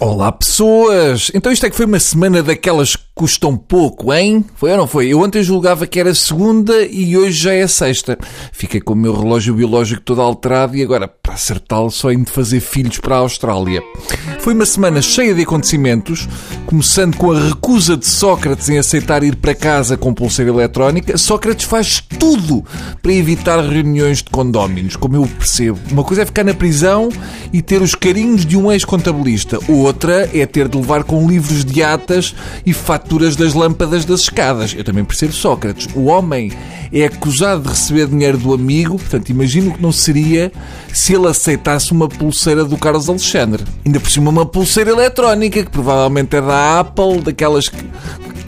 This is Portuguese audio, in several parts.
Olá pessoas! Então isto é que foi uma semana daquelas que custam pouco, hein? Foi ou não foi? Eu ontem julgava que era segunda e hoje já é sexta. Fiquei com o meu relógio biológico todo alterado e agora, para acertá-lo, só indo fazer filhos para a Austrália. Foi uma semana cheia de acontecimentos, começando com a recusa de Sócrates em aceitar ir para casa com pulseira eletrónica. Sócrates faz tudo para evitar reuniões de condóminos, como eu percebo. Uma coisa é ficar na prisão e ter os carinhos de um ex-contabilista. Outra é ter de levar com livros de atas e faturas das lâmpadas das escadas. Eu também percebo Sócrates. O homem é acusado de receber dinheiro do amigo, portanto, imagino que não seria se ele aceitasse uma pulseira do Carlos Alexandre. Ainda por cima, uma pulseira eletrónica, que provavelmente é da Apple, daquelas que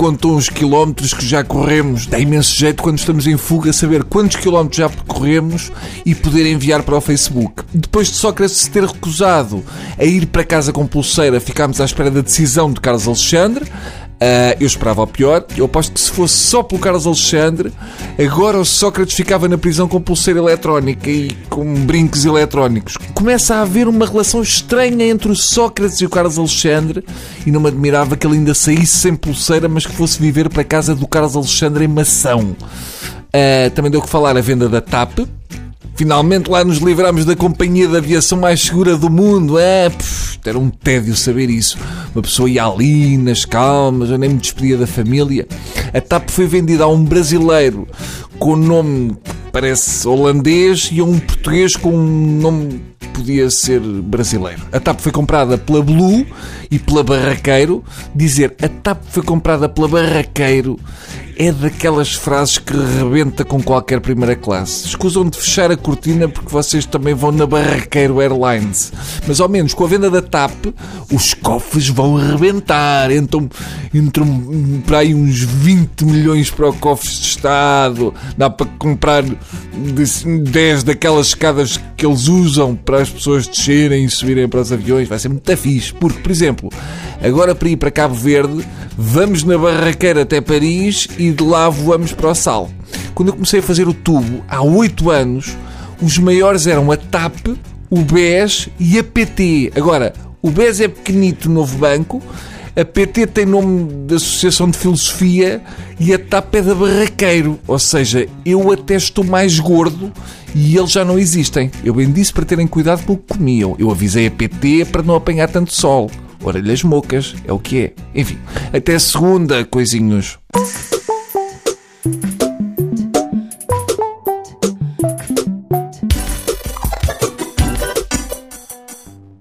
contam os quilómetros que já corremos. Dá imenso jeito quando estamos em fuga saber quantos quilómetros já percorremos e poder enviar para o Facebook. Depois de Sócrates se ter recusado a ir para casa com pulseira, ficámos à espera da decisão de Carlos Alexandre. Uh, eu esperava o pior. Eu aposto que se fosse só pelo Carlos Alexandre, agora o Sócrates ficava na prisão com pulseira eletrónica e com brinques eletrónicos. Começa a haver uma relação estranha entre o Sócrates e o Carlos Alexandre e não me admirava que ele ainda saísse sem pulseira, mas que fosse viver para a casa do Carlos Alexandre em mação. Uh, também deu que falar a venda da TAP, Finalmente lá nos livramos da companhia de aviação mais segura do mundo. É, pff, era um tédio saber isso. Uma pessoa ia ali, nas calmas, eu nem me despedia da família. A TAP foi vendida a um brasileiro com nome que parece holandês e um português com um nome que podia ser brasileiro. A TAP foi comprada pela Blue e pela Barraqueiro. Dizer a TAP foi comprada pela Barraqueiro é daquelas frases que rebenta com qualquer primeira classe. Escusam de fechar a cortina porque vocês também vão na Barraqueiro Airlines. Mas ao menos com a venda da TAP, os cofres vão rebentar. Então entram para aí uns 20 milhões para o cofres de Estado. Dá para comprar 10 daquelas escadas que eles usam para as pessoas descerem e subirem para os aviões. Vai ser muito fixe. Porque, por exemplo, agora para ir para Cabo Verde, vamos na Barraqueira até Paris e de lá voamos para o Sal. Quando eu comecei a fazer o tubo, há 8 anos, os maiores eram a TAP, o BES e a PT. Agora, o BES é pequenito, novo banco, a PT tem nome de Associação de Filosofia e a TAP é da Barraqueiro. Ou seja, eu até estou mais gordo e eles já não existem. Eu bem disse para terem cuidado com o que comiam. Eu avisei a PT para não apanhar tanto sol. Orelhas mocas, é o que é. Enfim, até segunda, coisinhos.